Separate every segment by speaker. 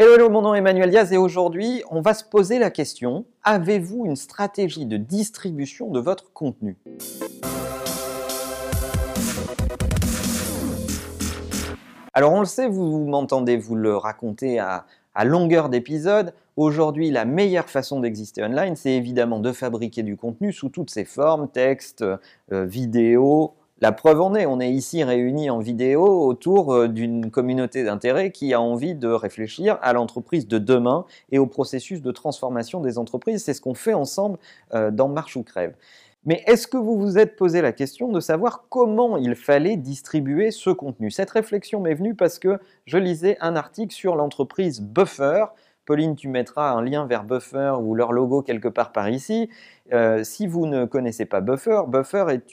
Speaker 1: Hello, mon nom est Emmanuel Diaz et aujourd'hui, on va se poser la question, avez-vous une stratégie de distribution de votre contenu? Alors on le sait, vous, m'entendez vous le raconter à, longueur d'épisode. Aujourd'hui, la meilleure façon d'exister online, c'est évidemment de fabriquer du contenu sous toutes ses formes, texte, euh, vidéo, la preuve en est, on est ici réunis en vidéo autour euh, d'une communauté d'intérêt qui a envie de réfléchir à l'entreprise de demain et au processus de transformation des entreprises. C'est ce qu'on fait ensemble euh, dans Marche ou Crève. Mais est-ce que vous vous êtes posé la question de savoir comment il fallait distribuer ce contenu? Cette réflexion m'est venue parce que je lisais un article sur l'entreprise Buffer, Pauline, tu mettras un lien vers Buffer ou leur logo quelque part par ici. Euh, si vous ne connaissez pas Buffer, Buffer est,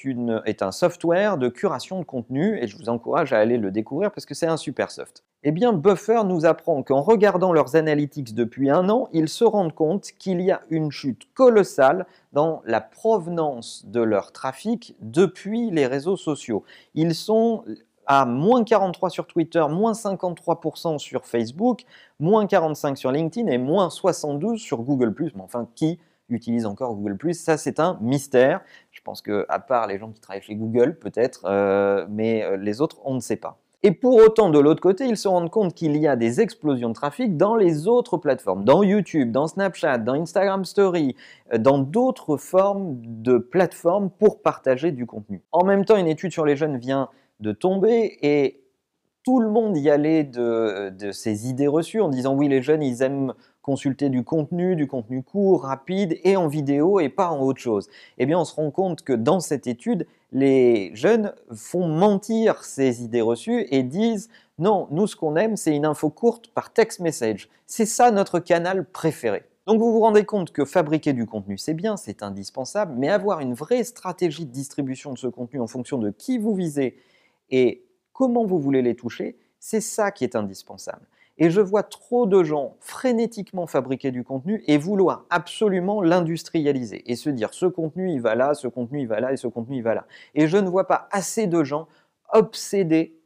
Speaker 1: est, un software de curation de contenu et je vous encourage à aller le découvrir parce que c'est un super soft. Eh bien, Buffer nous apprend qu'en regardant leurs analytics depuis un an, ils se rendent compte qu'il y a une chute colossale dans la provenance de leur trafic depuis les réseaux sociaux. Ils sont à moins 43 sur Twitter, moins 53% sur Facebook, moins 45 sur LinkedIn et moins 72 sur Google ⁇ Mais enfin, qui utilise encore Google ⁇ Ça, c'est un mystère. Je pense que, à part les gens qui travaillent chez Google, peut-être, euh, mais euh, les autres, on ne sait pas. Et pour autant, de l'autre côté, ils se rendent compte qu'il y a des explosions de trafic dans les autres plateformes, dans YouTube, dans Snapchat, dans Instagram Story, euh, dans d'autres formes de plateformes pour partager du contenu. En même temps, une étude sur les jeunes vient de tomber et tout le monde y allait de, de ces idées reçues en disant oui, les jeunes, ils aiment consulter du contenu, du contenu court, rapide et en vidéo et pas en autre chose. Eh bien, on se rend compte que dans cette étude, les jeunes font mentir ces idées reçues et disent non, nous ce qu'on aime, c'est une info courte par text message. C'est ça notre canal préféré. Donc vous vous rendez compte que fabriquer du contenu, c'est bien, c'est indispensable, mais avoir une vraie stratégie de distribution de ce contenu en fonction de qui vous visez et comment vous voulez les toucher, c'est ça qui est indispensable. Et je vois trop de gens frénétiquement fabriquer du contenu et vouloir absolument l'industrialiser et se dire ce contenu il va là, ce contenu il va là et ce contenu il va là. Et je ne vois pas assez de gens obsédés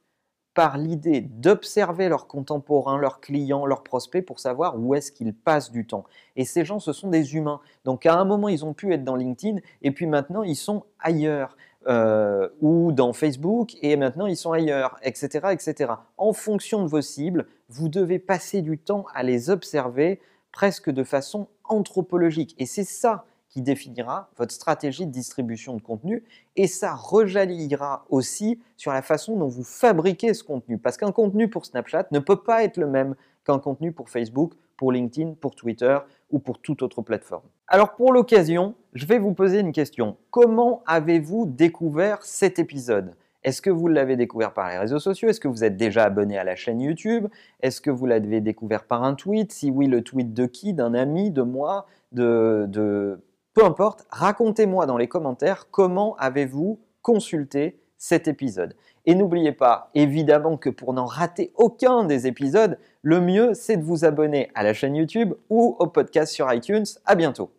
Speaker 1: par l'idée d'observer leurs contemporains, leurs clients, leurs prospects pour savoir où est-ce qu'ils passent du temps. Et ces gens, ce sont des humains. Donc à un moment, ils ont pu être dans LinkedIn et puis maintenant, ils sont ailleurs. Euh, ou dans Facebook et maintenant ils sont ailleurs, etc., etc. En fonction de vos cibles, vous devez passer du temps à les observer presque de façon anthropologique. Et c'est ça qui définira votre stratégie de distribution de contenu et ça rejaillira aussi sur la façon dont vous fabriquez ce contenu. Parce qu'un contenu pour Snapchat ne peut pas être le même contenu pour Facebook, pour LinkedIn, pour Twitter ou pour toute autre plateforme. Alors pour l'occasion, je vais vous poser une question. Comment avez-vous découvert cet épisode? Est-ce que vous l'avez découvert par les réseaux sociaux? Est-ce que vous êtes déjà abonné à la chaîne YouTube? Est-ce que vous l'avez découvert par un tweet? Si oui, le tweet de qui? D'un ami? De moi? De... Peu importe, racontez-moi dans les commentaires comment avez-vous consulté cet épisode. Et n'oubliez pas, évidemment que pour n'en rater aucun des épisodes, le mieux c'est de vous abonner à la chaîne YouTube ou au podcast sur iTunes. À bientôt.